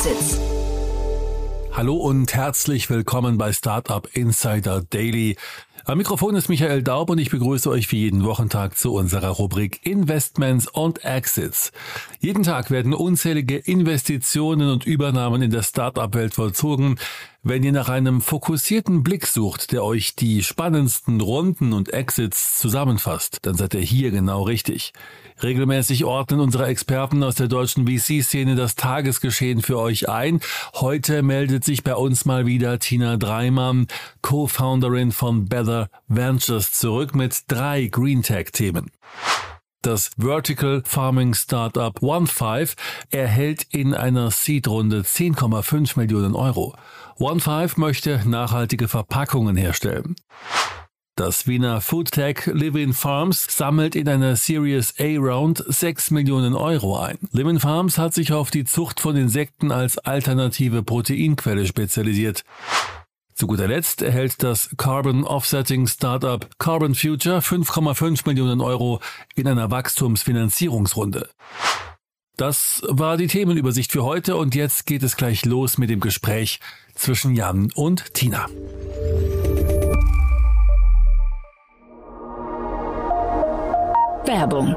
Exits. Hallo und herzlich willkommen bei Startup Insider Daily. Am Mikrofon ist Michael Daub und ich begrüße euch wie jeden Wochentag zu unserer Rubrik Investments und Exits. Jeden Tag werden unzählige Investitionen und Übernahmen in der Startup-Welt vollzogen. Wenn ihr nach einem fokussierten Blick sucht, der euch die spannendsten Runden und Exits zusammenfasst, dann seid ihr hier genau richtig. Regelmäßig ordnen unsere Experten aus der deutschen VC-Szene das Tagesgeschehen für euch ein. Heute meldet sich bei uns mal wieder Tina Dreimann, Co-Founderin von Better Ventures, zurück mit drei Green Tech-Themen. Das Vertical Farming Startup OneFive erhält in einer Seed-Runde 10,5 Millionen Euro. OneFive möchte nachhaltige Verpackungen herstellen. Das Wiener Foodtech Living Farms sammelt in einer Series A Round 6 Millionen Euro ein. Living Farms hat sich auf die Zucht von Insekten als alternative Proteinquelle spezialisiert. Zu guter Letzt erhält das Carbon Offsetting Startup Carbon Future 5,5 Millionen Euro in einer Wachstumsfinanzierungsrunde. Das war die Themenübersicht für heute und jetzt geht es gleich los mit dem Gespräch zwischen Jan und Tina. Werbung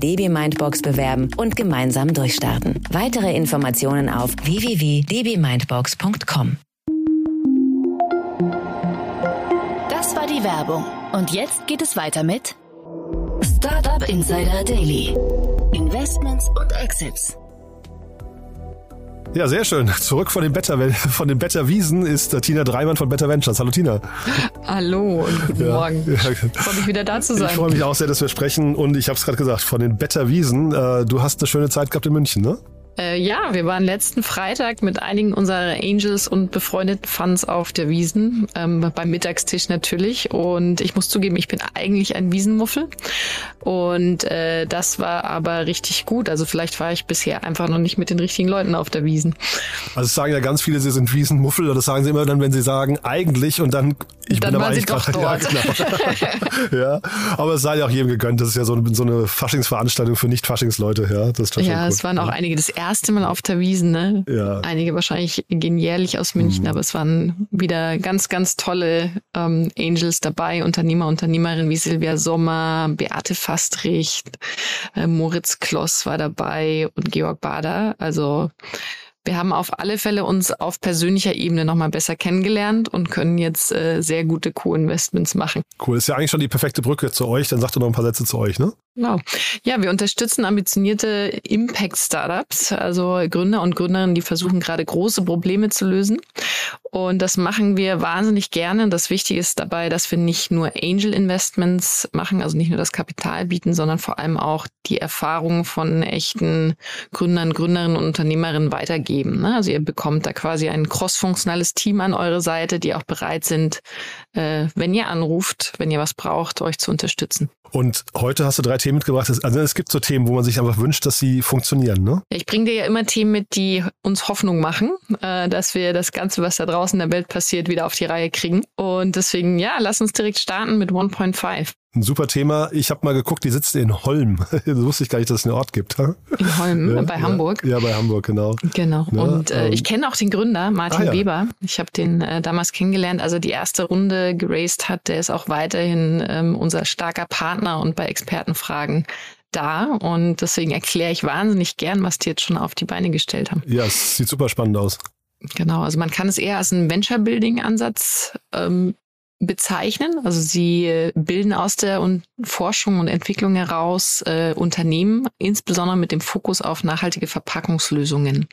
DB Mindbox bewerben und gemeinsam durchstarten. Weitere Informationen auf www.dbmindbox.com. Das war die Werbung. Und jetzt geht es weiter mit Startup Insider Daily. Investments und Exits. Ja, sehr schön. Zurück von den Better, von den Better Wiesen ist Tina Dreimann von Better Ventures. Hallo Tina. Hallo und guten ja, Morgen. Ja. Ich freue mich wieder da zu sein. Ich freue mich auch sehr, dass wir sprechen und ich habe es gerade gesagt, von den Better Wiesen. Äh, du hast eine schöne Zeit gehabt in München, ne? Äh, ja, wir waren letzten Freitag mit einigen unserer Angels und befreundeten Fans auf der Wiesen, ähm, beim Mittagstisch natürlich. Und ich muss zugeben, ich bin eigentlich ein Wiesenmuffel. Und äh, das war aber richtig gut. Also vielleicht war ich bisher einfach noch nicht mit den richtigen Leuten auf der Wiesen. Also es sagen ja ganz viele, sie sind Wiesenmuffel. Das sagen sie immer dann, wenn sie sagen eigentlich und dann ich dann bin aber doch dort. Ja, genau. ja, aber es sei ja auch jedem gegönnt. Das ist ja so, so eine Faschingsveranstaltung für Nicht-Faschingsleute. Ja, das ist ja, es waren auch einige das erste Mal auf der Wiesen. Ne? Ja. Einige wahrscheinlich gehen jährlich aus München, mhm. aber es waren wieder ganz, ganz tolle ähm, Angels dabei. Unternehmer, Unternehmerinnen wie Silvia Sommer, Beate Fastricht, äh, Moritz Kloss war dabei und Georg Bader. Also wir haben auf alle Fälle uns auf persönlicher Ebene nochmal besser kennengelernt und können jetzt äh, sehr gute Co-Investments machen. Cool, ist ja eigentlich schon die perfekte Brücke zu euch. Dann sagt du noch ein paar Sätze zu euch, ne? Genau. Ja, wir unterstützen ambitionierte Impact-Startups, also Gründer und Gründerinnen, die versuchen gerade große Probleme zu lösen. Und das machen wir wahnsinnig gerne. Das Wichtige ist dabei, dass wir nicht nur Angel Investments machen, also nicht nur das Kapital bieten, sondern vor allem auch die Erfahrungen von echten Gründern, Gründerinnen und Unternehmerinnen weitergeben. Ne? Also ihr bekommt da quasi ein crossfunktionales Team an eure Seite, die auch bereit sind, äh, wenn ihr anruft, wenn ihr was braucht, euch zu unterstützen. Und heute hast du drei Themen mitgebracht. Also es gibt so Themen, wo man sich einfach wünscht, dass sie funktionieren, ne? Ich bringe dir ja immer Themen mit, die uns Hoffnung machen, äh, dass wir das Ganze, was da draußen in der Welt passiert, wieder auf die Reihe kriegen. Und deswegen, ja, lass uns direkt starten mit 1.5. Ein super Thema. Ich habe mal geguckt, die sitzt in Holm. das wusste ich gar nicht, dass es einen Ort gibt. In Holm, ja, bei Hamburg. Ja, bei Hamburg, genau. Genau. Ja, und äh, ähm, ich kenne auch den Gründer, Martin ah, Weber. Ich habe den äh, damals kennengelernt, als er die erste Runde geraced hat. Der ist auch weiterhin ähm, unser starker Partner und bei Expertenfragen da. Und deswegen erkläre ich wahnsinnig gern, was die jetzt schon auf die Beine gestellt haben. Ja, es sieht super spannend aus. Genau, also man kann es eher als einen Venture-Building-Ansatz ähm, bezeichnen. Also sie bilden aus der Forschung und Entwicklung heraus äh, Unternehmen, insbesondere mit dem Fokus auf nachhaltige Verpackungslösungen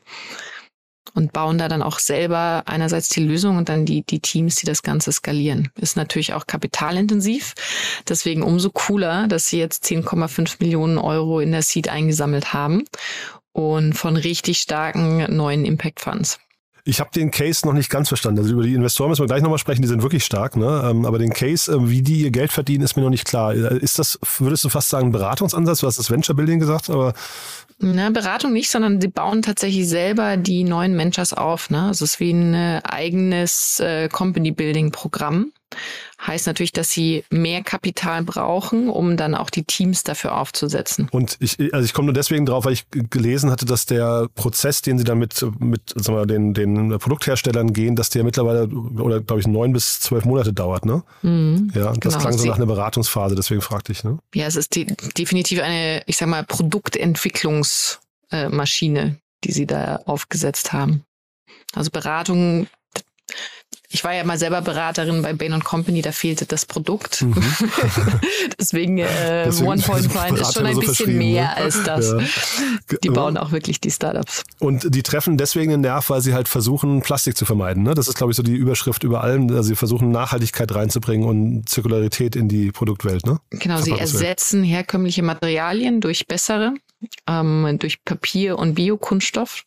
und bauen da dann auch selber einerseits die Lösung und dann die, die Teams, die das Ganze skalieren. Ist natürlich auch kapitalintensiv. Deswegen umso cooler, dass sie jetzt 10,5 Millionen Euro in der Seed eingesammelt haben und von richtig starken neuen Impact Funds. Ich habe den Case noch nicht ganz verstanden. Also über die Investoren müssen wir gleich nochmal sprechen, die sind wirklich stark, ne? Ähm, aber den Case, ähm, wie die ihr Geld verdienen, ist mir noch nicht klar. Ist das, würdest du fast sagen, Beratungsansatz? Du hast das Venture Building gesagt, aber. Na, Beratung nicht, sondern sie bauen tatsächlich selber die neuen Ventures auf. Ne? Also es ist wie ein äh, eigenes äh, Company Building Programm. Heißt natürlich, dass sie mehr Kapital brauchen, um dann auch die Teams dafür aufzusetzen. Und ich, also ich komme nur deswegen drauf, weil ich gelesen hatte, dass der Prozess, den sie dann mit, mit sagen wir, den, den Produktherstellern gehen, dass der mittlerweile, oder glaube ich, neun bis zwölf Monate dauert, ne? Mhm, ja, das genau. klang so nach einer Beratungsphase, deswegen fragte ich, ne? Ja, es ist die, definitiv eine, ich sag mal, Produktentwicklungsmaschine, die sie da aufgesetzt haben. Also Beratung ich war ja mal selber Beraterin bei Bain Company, da fehlte das Produkt. Mhm. Deswegen, äh, Deswegen One Point Find ist schon ein so bisschen mehr ne? als das. Ja. Die bauen auch wirklich die Startups. Und die treffen deswegen den Nerv, weil sie halt versuchen, Plastik zu vermeiden. Ne? Das ist, glaube ich, so die Überschrift über allem. Also sie versuchen Nachhaltigkeit reinzubringen und Zirkularität in die Produktwelt. Ne? Genau, sie ersetzen herkömmliche Materialien durch bessere, ähm, durch Papier und Biokunststoff.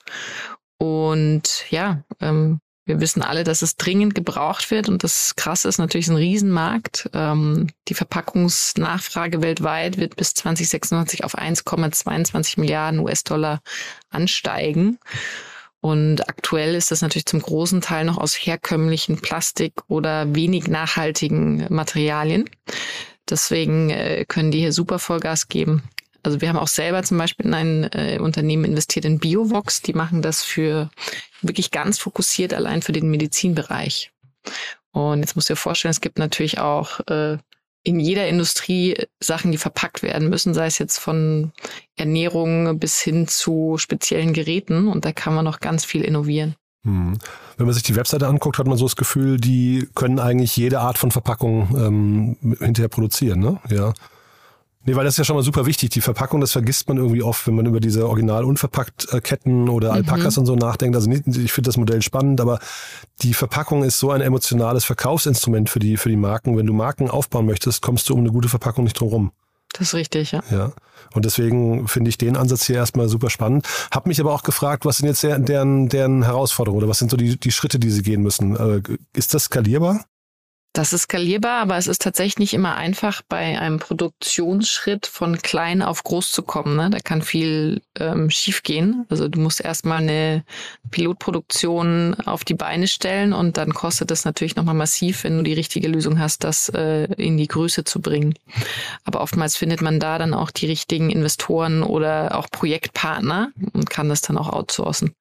Und ja, ähm, wir wissen alle, dass es dringend gebraucht wird und das Krasse ist natürlich ein Riesenmarkt. Ähm, die Verpackungsnachfrage weltweit wird bis 2026 auf 1,22 Milliarden US-Dollar ansteigen. Und aktuell ist das natürlich zum großen Teil noch aus herkömmlichen Plastik oder wenig nachhaltigen Materialien. Deswegen äh, können die hier super Vollgas geben. Also wir haben auch selber zum Beispiel in ein äh, Unternehmen investiert in Biovox. Die machen das für wirklich ganz fokussiert allein für den Medizinbereich. Und jetzt musst du dir vorstellen, es gibt natürlich auch äh, in jeder Industrie Sachen, die verpackt werden müssen, sei es jetzt von Ernährung bis hin zu speziellen Geräten. Und da kann man noch ganz viel innovieren. Hm. Wenn man sich die Webseite anguckt, hat man so das Gefühl, die können eigentlich jede Art von Verpackung ähm, hinterher produzieren, ne? Ja. Nee, weil das ist ja schon mal super wichtig. Die Verpackung, das vergisst man irgendwie oft, wenn man über diese original unverpackt Ketten oder mhm. Alpakas und so nachdenkt. Also nicht, ich finde das Modell spannend, aber die Verpackung ist so ein emotionales Verkaufsinstrument für die, für die Marken. Wenn du Marken aufbauen möchtest, kommst du um eine gute Verpackung nicht drum rum. Das ist richtig, ja. Ja. Und deswegen finde ich den Ansatz hier erstmal super spannend. Hab mich aber auch gefragt, was sind jetzt deren, deren Herausforderungen oder was sind so die, die Schritte, die sie gehen müssen? Äh, ist das skalierbar? Das ist skalierbar, aber es ist tatsächlich nicht immer einfach, bei einem Produktionsschritt von klein auf groß zu kommen. Ne? Da kann viel ähm, schiefgehen. Also du musst erstmal eine Pilotproduktion auf die Beine stellen und dann kostet das natürlich nochmal massiv, wenn du die richtige Lösung hast, das äh, in die Größe zu bringen. Aber oftmals findet man da dann auch die richtigen Investoren oder auch Projektpartner und kann das dann auch outsourcen.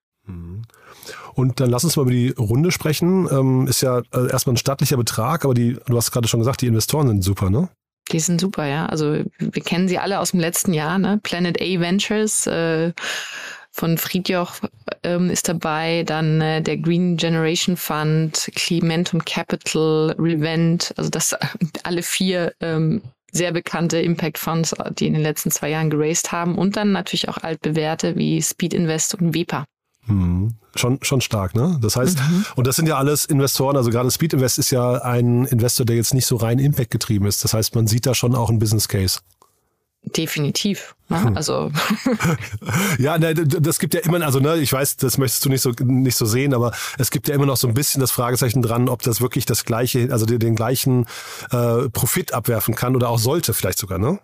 Und dann lass uns mal über die Runde sprechen. Ähm, ist ja äh, erstmal ein stattlicher Betrag, aber die, du hast gerade schon gesagt, die Investoren sind super, ne? Die sind super, ja. Also wir kennen sie alle aus dem letzten Jahr, ne? Planet A Ventures äh, von Friedjoch ähm, ist dabei, dann äh, der Green Generation Fund, Clementum Capital, Revent, also das alle vier ähm, sehr bekannte Impact Funds, die in den letzten zwei Jahren geraced haben und dann natürlich auch altbewährte wie Speed Invest und Wepa. Mhm. Schon, schon stark, ne? Das heißt, mhm. und das sind ja alles Investoren, also gerade Speed Invest ist ja ein Investor, der jetzt nicht so rein Impact getrieben ist. Das heißt, man sieht da schon auch einen Business Case. Definitiv. Ne? Hm. Also ja, ne, das gibt ja immer, also ne, ich weiß, das möchtest du nicht so nicht so sehen, aber es gibt ja immer noch so ein bisschen das Fragezeichen dran, ob das wirklich das gleiche, also den, den gleichen äh, Profit abwerfen kann oder auch sollte vielleicht sogar, ne?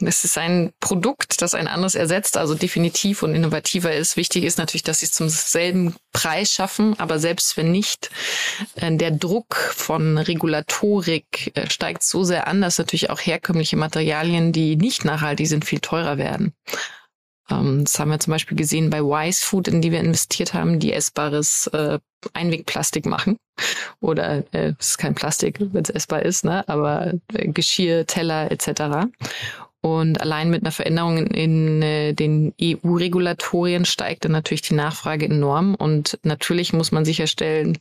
Es ist ein Produkt, das ein anderes ersetzt, also definitiv und innovativer ist. Wichtig ist natürlich, dass sie es zum selben Preis schaffen, aber selbst wenn nicht, äh, der Druck von Regulatorik äh, steigt so sehr an, dass natürlich auch herkömmliche Materialien, die nicht nachhaltig sind, viel teurer werden. Ähm, das haben wir zum Beispiel gesehen bei Wise Food, in die wir investiert haben, die essbares äh, Einwegplastik machen. Oder es ist kein Plastik, wenn es essbar ist, ne? aber Geschirr, Teller etc. Und allein mit einer Veränderung in, äh, den EU-Regulatorien steigt dann natürlich die Nachfrage enorm. Und natürlich muss man sicherstellen,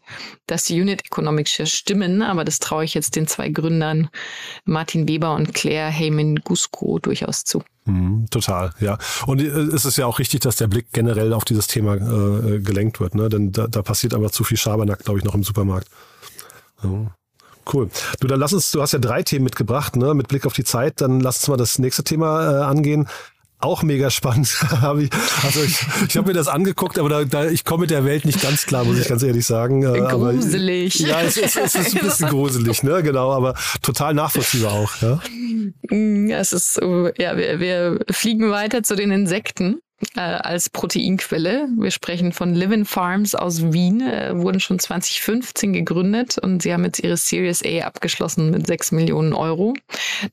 dass die Unit Economics stimmen. Aber das traue ich jetzt den zwei Gründern, Martin Weber und Claire Heyman-Gusko, durchaus zu. Mhm, total, ja. Und äh, es ist ja auch richtig, dass der Blick generell auf dieses Thema äh, gelenkt wird. Ne? Denn da, da passiert einfach zu viel Schabernack, glaube ich, noch im Supermarkt. Ja. Cool. Du, dann lass uns, du hast ja drei Themen mitgebracht, ne, mit Blick auf die Zeit. Dann lass uns mal das nächste Thema äh, angehen. auch mega spannend. also ich, ich habe mir das angeguckt, aber da, da, ich komme mit der Welt nicht ganz klar, muss ich ganz ehrlich sagen. Äh, gruselig. Aber, ja, es, es, es, ist ein bisschen gruselig, ne? Genau, aber total nachvollziehbar auch. Ja, mm, es ist ja, wir, wir fliegen weiter zu den Insekten äh, als Proteinquelle. Wir sprechen von Living Farms aus Wien, äh, wurden schon 2015 gegründet und sie haben jetzt ihre Series A abgeschlossen mit 6 Millionen Euro.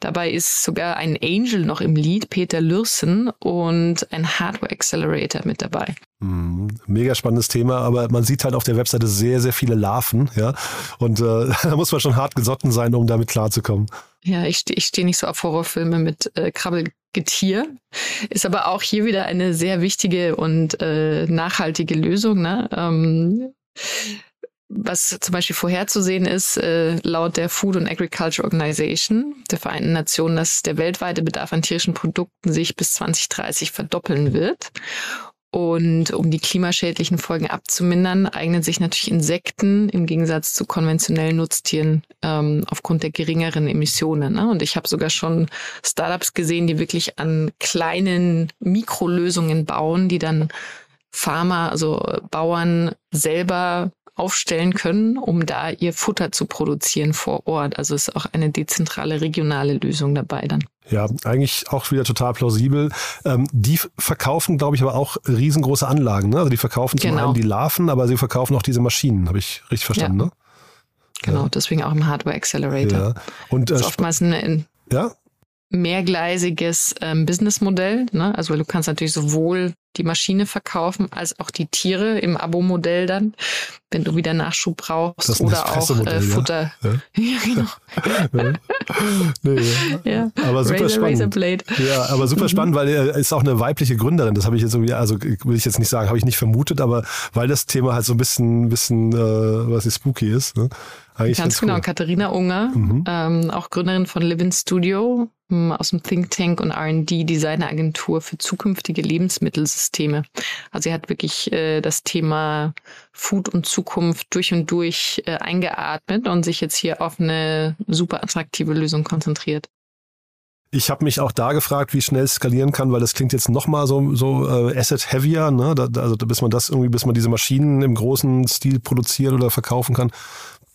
Dabei ist sogar ein Angel noch im Lead, Peter Lürsen, und ein Hardware Accelerator mit dabei. Mhm. Mega spannendes Thema, aber man sieht halt auf der Webseite sehr, sehr viele Larven, ja. Und äh, da muss man schon hart gesotten sein, um damit klarzukommen. Ja, ich stehe ich steh nicht so auf Horrorfilme mit äh, Krabbelgetier. Ist aber auch hier wieder eine sehr wichtige und äh, nachhaltige Lösung. Ne? Ähm, was zum Beispiel vorherzusehen ist, äh, laut der Food and Agriculture Organization der Vereinten Nationen, dass der weltweite Bedarf an tierischen Produkten sich bis 2030 verdoppeln wird. Und um die klimaschädlichen Folgen abzumindern, eignen sich natürlich Insekten im Gegensatz zu konventionellen Nutztieren ähm, aufgrund der geringeren Emissionen. Ne? Und ich habe sogar schon Startups gesehen, die wirklich an kleinen Mikrolösungen bauen, die dann Farmer, also Bauern selber aufstellen können, um da ihr Futter zu produzieren vor Ort. Also ist auch eine dezentrale regionale Lösung dabei dann. Ja, eigentlich auch wieder total plausibel. Ähm, die verkaufen, glaube ich, aber auch riesengroße Anlagen. Ne? Also die verkaufen zum genau. einen die Larven, aber sie verkaufen auch diese Maschinen. Habe ich richtig verstanden, ja. ne? Genau, ja. deswegen auch im Hardware Accelerator. Ja. Und äh, das ist oftmals ein, ein ja? Mehrgleisiges ähm, Businessmodell. Ne? Also du kannst natürlich sowohl die Maschine verkaufen, als auch die Tiere im Abo-Modell dann, wenn du wieder Nachschub brauchst oder auch äh, Futter. Ja, ja genau. nee, ja. Aber super Razor, spannend. Razor ja, aber super mhm. spannend, weil er ist auch eine weibliche Gründerin. Das habe ich jetzt irgendwie, also will ich jetzt nicht sagen, habe ich nicht vermutet, aber weil das Thema halt so ein bisschen, bisschen, äh, was ist spooky ist. Ne? Ganz, genau, cool. Katharina Unger, mhm. ähm, auch Gründerin von Living Studio, ähm, aus dem Think Tank und R&D Designagentur für zukünftige Lebensmittelsysteme. Also sie hat wirklich äh, das Thema Food und Zukunft durch und durch äh, eingeatmet und sich jetzt hier auf eine super attraktive Lösung konzentriert. Ich habe mich auch da gefragt, wie schnell es skalieren kann, weil das klingt jetzt nochmal so, so äh, asset heavier, ne? Da, also bis man das irgendwie, bis man diese Maschinen im großen Stil produzieren oder verkaufen kann,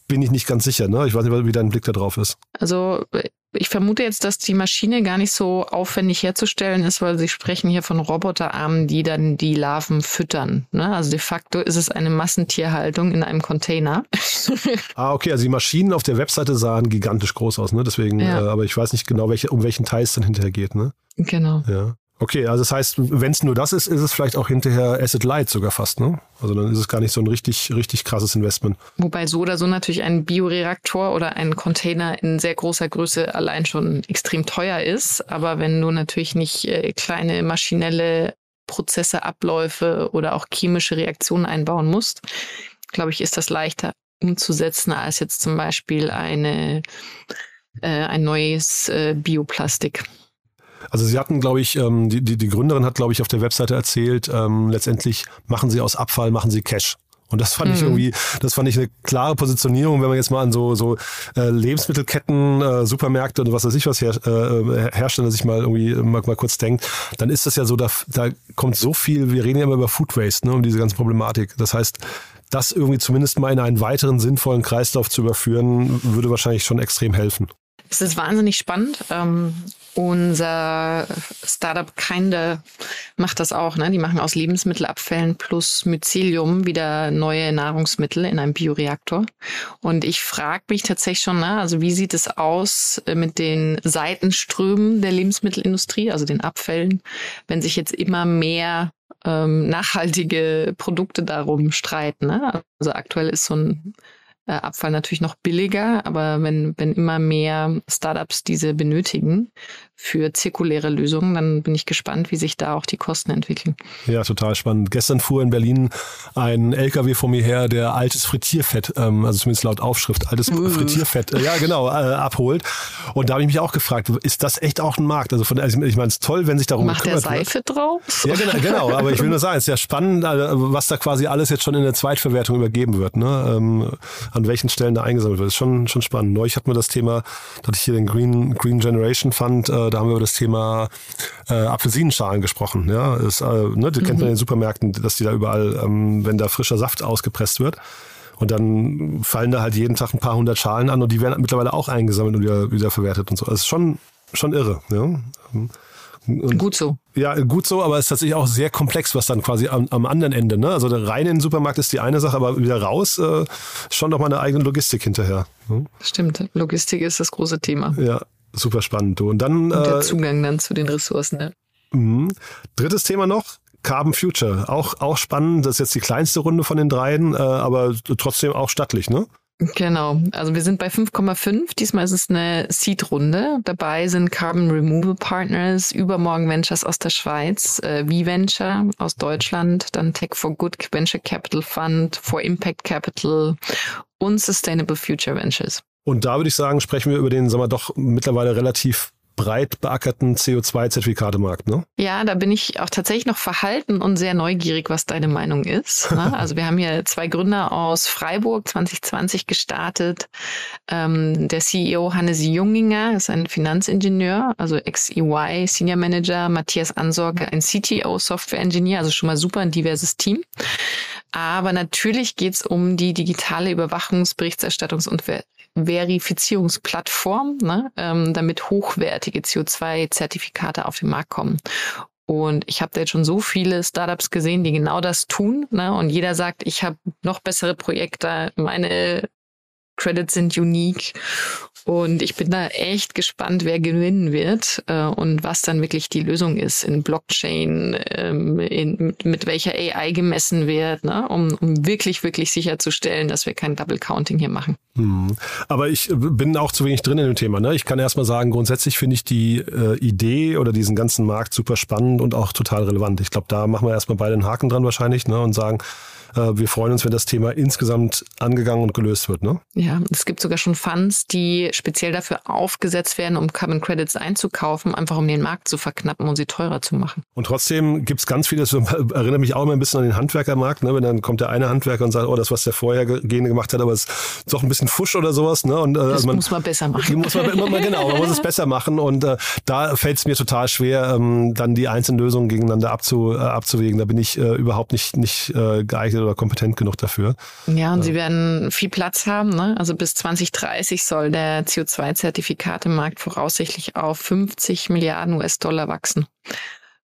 bin ich nicht ganz sicher. Ne? Ich weiß nicht, wie dein Blick da drauf ist. Also ich vermute jetzt, dass die Maschine gar nicht so aufwendig herzustellen ist, weil Sie sprechen hier von Roboterarmen, die dann die Larven füttern. Ne? Also de facto ist es eine Massentierhaltung in einem Container. ah, okay. Also die Maschinen auf der Webseite sahen gigantisch groß aus, ne? Deswegen, ja. äh, aber ich weiß nicht genau, welche, um welchen Teil es dann hinterher geht, ne? Genau. Ja. Okay, also das heißt, wenn es nur das ist, ist es vielleicht auch hinterher Asset Light sogar fast, ne? Also dann ist es gar nicht so ein richtig, richtig krasses Investment. Wobei so oder so natürlich ein Bioreaktor oder ein Container in sehr großer Größe allein schon extrem teuer ist. Aber wenn du natürlich nicht äh, kleine maschinelle Prozesse, Abläufe oder auch chemische Reaktionen einbauen musst, glaube ich, ist das leichter umzusetzen als jetzt zum Beispiel eine, äh, ein neues äh, Bioplastik. Also sie hatten, glaube ich, ähm, die, die, die Gründerin hat, glaube ich, auf der Webseite erzählt, ähm, letztendlich machen sie aus Abfall, machen sie Cash. Und das fand mhm. ich irgendwie, das fand ich eine klare Positionierung, wenn man jetzt mal an so, so äh, Lebensmittelketten, äh, Supermärkte und was weiß ich was her, äh, Hersteller sich mal irgendwie mal, mal kurz denkt, dann ist das ja so, da, da kommt so viel, wir reden ja immer über Food Waste, ne, um diese ganze Problematik. Das heißt, das irgendwie zumindest mal in einen weiteren sinnvollen Kreislauf zu überführen, würde wahrscheinlich schon extrem helfen. Es ist wahnsinnig spannend. Ähm, unser Startup Kinder macht das auch. Ne? Die machen aus Lebensmittelabfällen plus Mycelium wieder neue Nahrungsmittel in einem Bioreaktor. Und ich frage mich tatsächlich schon, na, also wie sieht es aus mit den Seitenströmen der Lebensmittelindustrie, also den Abfällen, wenn sich jetzt immer mehr ähm, nachhaltige Produkte darum streiten. Ne? Also aktuell ist so ein äh, Abfall natürlich noch billiger, aber wenn, wenn immer mehr Startups diese benötigen für zirkuläre Lösungen, dann bin ich gespannt, wie sich da auch die Kosten entwickeln. Ja, total spannend. Gestern fuhr in Berlin ein LKW vor mir her, der altes Frittierfett, ähm, also zumindest laut Aufschrift, altes uh. Frittierfett, äh, ja genau, äh, abholt. Und da habe ich mich auch gefragt, ist das echt auch ein Markt? Also, von, also ich meine, es ist toll, wenn sich darum Macht gekümmert der Seife wird. drauf? Ja, genau, genau, aber ich will nur sagen, es ist ja spannend, äh, was da quasi alles jetzt schon in der Zweitverwertung übergeben wird. Ne? Ähm, an welchen Stellen da eingesammelt wird. Das ist schon, schon spannend. Neulich hatten wir das Thema, da hatte ich hier den Green, Green Generation Fund, äh, da haben wir über das Thema äh, Apfelsinenschalen gesprochen. Ja, ist, äh, ne, die mhm. kennt man in den Supermärkten, dass die da überall, ähm, wenn da frischer Saft ausgepresst wird. Und dann fallen da halt jeden Tag ein paar hundert Schalen an und die werden mittlerweile auch eingesammelt und wieder, wieder verwertet und so. Das ist schon, schon irre. Ja. Und gut so. Ja, gut so, aber es ist tatsächlich auch sehr komplex, was dann quasi am, am anderen Ende, ne? Also rein in den Supermarkt ist die eine Sache, aber wieder raus, äh, schon noch mal eine eigene Logistik hinterher. Ne? Stimmt, Logistik ist das große Thema. Ja, super spannend. Du. Und dann. Und der äh, Zugang dann zu den Ressourcen, ne? Mh. Drittes Thema noch, Carbon Future. Auch, auch spannend, das ist jetzt die kleinste Runde von den dreien, äh, aber trotzdem auch stattlich, ne? Genau, also wir sind bei 5,5. Diesmal ist es eine Seed-Runde. Dabei sind Carbon Removal Partners, Übermorgen Ventures aus der Schweiz, äh, V-Venture aus Deutschland, dann Tech for Good Venture Capital Fund, For Impact Capital und Sustainable Future Ventures. Und da würde ich sagen, sprechen wir über den, sagen wir, doch mittlerweile relativ breit beackerten CO2-Zertifikatemarkt, ne? Ja, da bin ich auch tatsächlich noch verhalten und sehr neugierig, was deine Meinung ist. Ne? Also wir haben hier zwei Gründer aus Freiburg 2020 gestartet. Ähm, der CEO Hannes Junginger ist ein Finanzingenieur, also ex-EY Senior Manager, Matthias Ansorge ein CTO Software Engineer, also schon mal super ein diverses Team. Aber natürlich geht es um die digitale Überwachungs-, Berichterstattungs- und Verifizierungsplattform, ne, ähm, damit hochwertige CO2-Zertifikate auf den Markt kommen. Und ich habe da jetzt schon so viele Startups gesehen, die genau das tun. Ne? Und jeder sagt, ich habe noch bessere Projekte, meine Credits sind unique. Und ich bin da echt gespannt, wer gewinnen wird äh, und was dann wirklich die Lösung ist in Blockchain, ähm, in, mit welcher AI gemessen wird, ne? um, um wirklich, wirklich sicherzustellen, dass wir kein Double Counting hier machen. Hm. Aber ich bin auch zu wenig drin in dem Thema. Ne? Ich kann erstmal sagen, grundsätzlich finde ich die äh, Idee oder diesen ganzen Markt super spannend und auch total relevant. Ich glaube, da machen wir erstmal beide einen Haken dran wahrscheinlich ne? und sagen, äh, wir freuen uns, wenn das Thema insgesamt angegangen und gelöst wird. Ne? Ja, es gibt sogar schon Funds, die speziell dafür aufgesetzt werden, um Carbon Credits einzukaufen, einfach um den Markt zu verknappen und sie teurer zu machen. Und trotzdem gibt es ganz viele, das erinnert mich auch immer ein bisschen an den Handwerkermarkt, ne? wenn dann kommt der eine Handwerker und sagt, oh, das, was der vorhergehende gemacht hat, aber es ist doch ein bisschen Fusch oder sowas. Ne? Und, äh, das also man, muss man besser machen. Muss man immer mal, genau, man muss es besser machen und äh, da fällt es mir total schwer, ähm, dann die einzelnen Lösungen gegeneinander abzu, äh, abzuwägen. Da bin ich äh, überhaupt nicht, nicht äh, geeignet oder kompetent genug dafür. Ja, und ja. sie werden viel Platz haben. Ne? Also bis 2030 soll der CO2-Zertifikatemarkt voraussichtlich auf 50 Milliarden US-Dollar wachsen.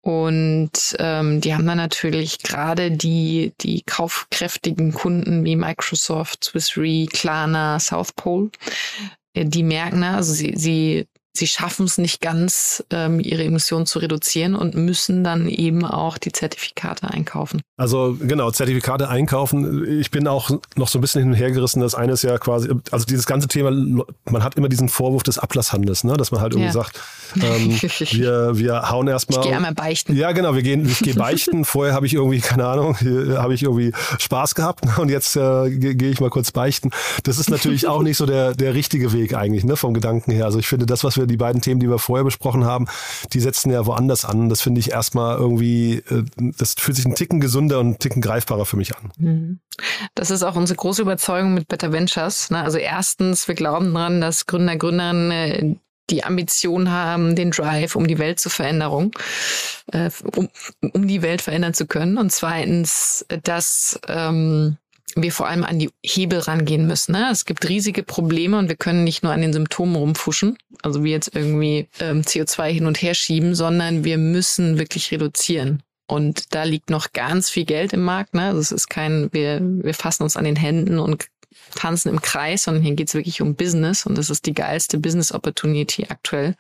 Und ähm, die haben dann natürlich gerade die, die kaufkräftigen Kunden wie Microsoft, Swiss Re, Klarna, South Pole, äh, die merken, ne, also sie, sie sie schaffen es nicht ganz, ähm, ihre Emissionen zu reduzieren und müssen dann eben auch die Zertifikate einkaufen. Also genau, Zertifikate einkaufen. Ich bin auch noch so ein bisschen hin und her gerissen. Das eine ist ja quasi, also dieses ganze Thema, man hat immer diesen Vorwurf des Ablasshandels, ne? dass man halt irgendwie ja. sagt, ähm, wir, wir hauen erstmal. Ich gehe einmal beichten. Ja, genau, wir gehen, ich gehe beichten. Vorher habe ich irgendwie, keine Ahnung, habe ich irgendwie Spaß gehabt und jetzt äh, gehe ich mal kurz beichten. Das ist natürlich auch nicht so der, der richtige Weg eigentlich, ne, vom Gedanken her. Also ich finde, das, was wir die beiden Themen, die wir vorher besprochen haben, die setzen ja woanders an. Das finde ich erstmal irgendwie, äh, das fühlt sich ein Ticken gesunder und ein Ticken greifbarer für mich an. Mhm. Das ist auch unsere große Überzeugung mit Better Ventures. Ne? Also erstens, wir glauben daran, dass Gründer, Gründerinnen äh, die Ambition haben, den Drive, um die Welt zu Veränderung, äh, um, um die Welt verändern zu können. Und zweitens, dass ähm, wir vor allem an die Hebel rangehen müssen. Ne? Es gibt riesige Probleme und wir können nicht nur an den Symptomen rumfuschen, also wie jetzt irgendwie ähm, CO2 hin und her schieben, sondern wir müssen wirklich reduzieren. Und da liegt noch ganz viel Geld im Markt. Ne? Also es ist kein, wir, wir fassen uns an den Händen und tanzen im Kreis, sondern hier geht es wirklich um Business und das ist die geilste Business Opportunity aktuell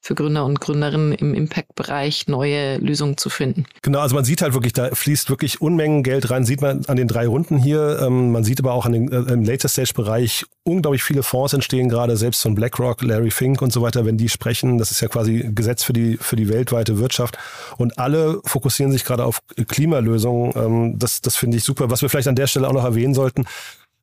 für Gründer und Gründerinnen im Impact-Bereich neue Lösungen zu finden. Genau, also man sieht halt wirklich, da fließt wirklich Unmengen Geld rein, sieht man an den drei Runden hier. Ähm, man sieht aber auch an den, äh, im Later-Stage-Bereich unglaublich viele Fonds entstehen gerade, selbst von BlackRock, Larry Fink und so weiter, wenn die sprechen, das ist ja quasi Gesetz für die, für die weltweite Wirtschaft und alle fokussieren sich gerade auf Klimalösungen. Ähm, das, das finde ich super. Was wir vielleicht an der Stelle auch noch erwähnen sollten,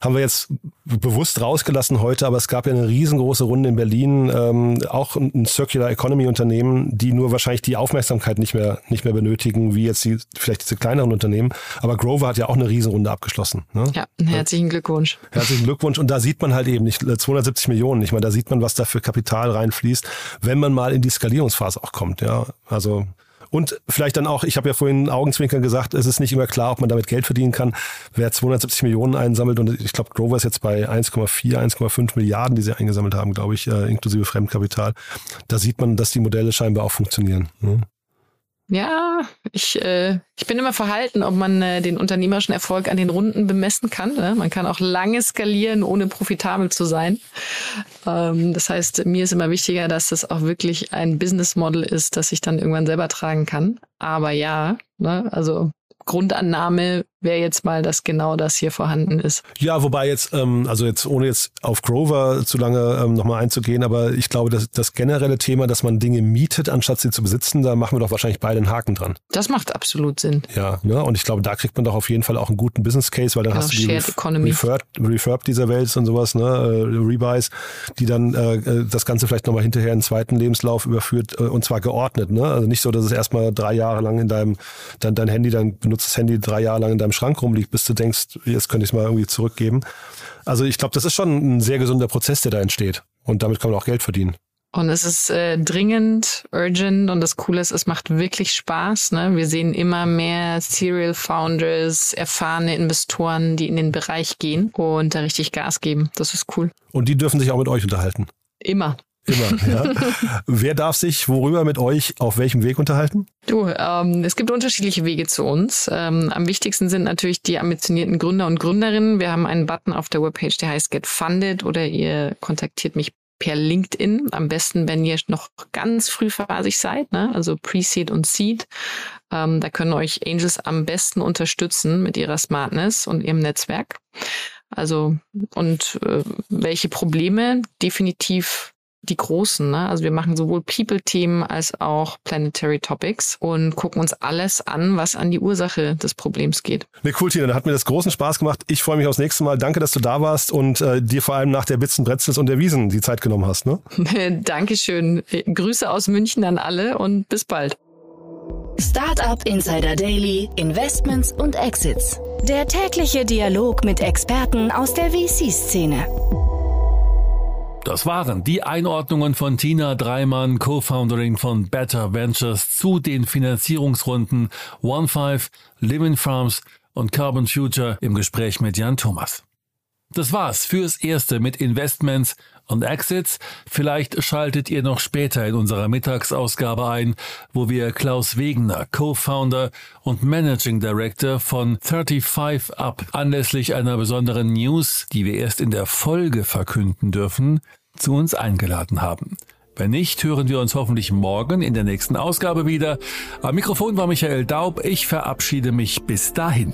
haben wir jetzt bewusst rausgelassen heute, aber es gab ja eine riesengroße Runde in Berlin, ähm, auch ein Circular Economy Unternehmen, die nur wahrscheinlich die Aufmerksamkeit nicht mehr, nicht mehr benötigen, wie jetzt die, vielleicht diese kleineren Unternehmen. Aber Grover hat ja auch eine Riesenrunde abgeschlossen. Ne? Ja, herzlichen Glückwunsch. Herzlichen Glückwunsch. Und da sieht man halt eben nicht 270 äh, Millionen. Ich meine, da sieht man, was da für Kapital reinfließt, wenn man mal in die Skalierungsphase auch kommt. Ja, also und vielleicht dann auch, ich habe ja vorhin Augenzwinkern gesagt, es ist nicht immer klar, ob man damit Geld verdienen kann. Wer 270 Millionen einsammelt und ich glaube, Grover ist jetzt bei 1,4, 1,5 Milliarden, die sie eingesammelt haben, glaube ich, äh, inklusive Fremdkapital. Da sieht man, dass die Modelle scheinbar auch funktionieren. Ne? Ja, ich, äh, ich bin immer verhalten, ob man äh, den unternehmerischen Erfolg an den Runden bemessen kann. Ne? Man kann auch lange skalieren, ohne profitabel zu sein. Ähm, das heißt, mir ist immer wichtiger, dass das auch wirklich ein Business Model ist, das ich dann irgendwann selber tragen kann. Aber ja, ne? also Grundannahme wäre jetzt mal, dass genau das hier vorhanden ist. Ja, wobei jetzt, ähm, also jetzt ohne jetzt auf Grover zu lange ähm, nochmal einzugehen, aber ich glaube, dass das generelle Thema, dass man Dinge mietet, anstatt sie zu besitzen, da machen wir doch wahrscheinlich beide einen Haken dran. Das macht absolut Sinn. Ja, ne? und ich glaube, da kriegt man doch auf jeden Fall auch einen guten Business Case, weil dann genau, hast du die Refurb, Refurb dieser Welt und sowas, ne? Äh, Rebuys, die dann äh, äh, das Ganze vielleicht nochmal hinterher in einen zweiten Lebenslauf überführt äh, und zwar geordnet. Ne? Also nicht so, dass es erstmal drei Jahre lang in deinem, dein, dein Handy, dein benutztes Handy drei Jahre lang in deinem Schrank rumliegt, bis du denkst, jetzt könnte ich es mal irgendwie zurückgeben. Also ich glaube, das ist schon ein sehr gesunder Prozess, der da entsteht. Und damit kann man auch Geld verdienen. Und es ist äh, dringend, urgent und das Coole ist, es macht wirklich Spaß. Ne? Wir sehen immer mehr Serial Founders, erfahrene Investoren, die in den Bereich gehen und da richtig Gas geben. Das ist cool. Und die dürfen sich auch mit euch unterhalten. Immer. Immer, ja. Wer darf sich worüber mit euch auf welchem Weg unterhalten? Du, ähm, es gibt unterschiedliche Wege zu uns. Ähm, am wichtigsten sind natürlich die ambitionierten Gründer und Gründerinnen. Wir haben einen Button auf der Webpage, der heißt Get Funded oder ihr kontaktiert mich per LinkedIn. Am besten, wenn ihr noch ganz frühphasig seid, ne? also Pre-Seed und Seed. Ähm, da können euch Angels am besten unterstützen mit ihrer Smartness und ihrem Netzwerk. Also und äh, welche Probleme definitiv die großen. Ne? Also wir machen sowohl People-Themen als auch Planetary Topics und gucken uns alles an, was an die Ursache des Problems geht. Ne, cool, Tina. Da hat mir das großen Spaß gemacht. Ich freue mich aufs nächste Mal. Danke, dass du da warst und äh, dir vor allem nach der Bitzen, Bretzels und der Wiesen die Zeit genommen hast. Ne? Dankeschön. Grüße aus München an alle und bis bald. Startup Insider Daily, Investments und Exits. Der tägliche Dialog mit Experten aus der VC-Szene. Das waren die Einordnungen von Tina Dreimann, Co-Founderin von Better Ventures zu den Finanzierungsrunden OneFive, Living Farms und Carbon Future im Gespräch mit Jan Thomas. Das war's fürs Erste mit Investments und Exits. Vielleicht schaltet ihr noch später in unserer Mittagsausgabe ein, wo wir Klaus Wegener, Co-Founder und Managing Director von 35 Up, anlässlich einer besonderen News, die wir erst in der Folge verkünden dürfen, zu uns eingeladen haben. Wenn nicht, hören wir uns hoffentlich morgen in der nächsten Ausgabe wieder. Am Mikrofon war Michael Daub. Ich verabschiede mich bis dahin.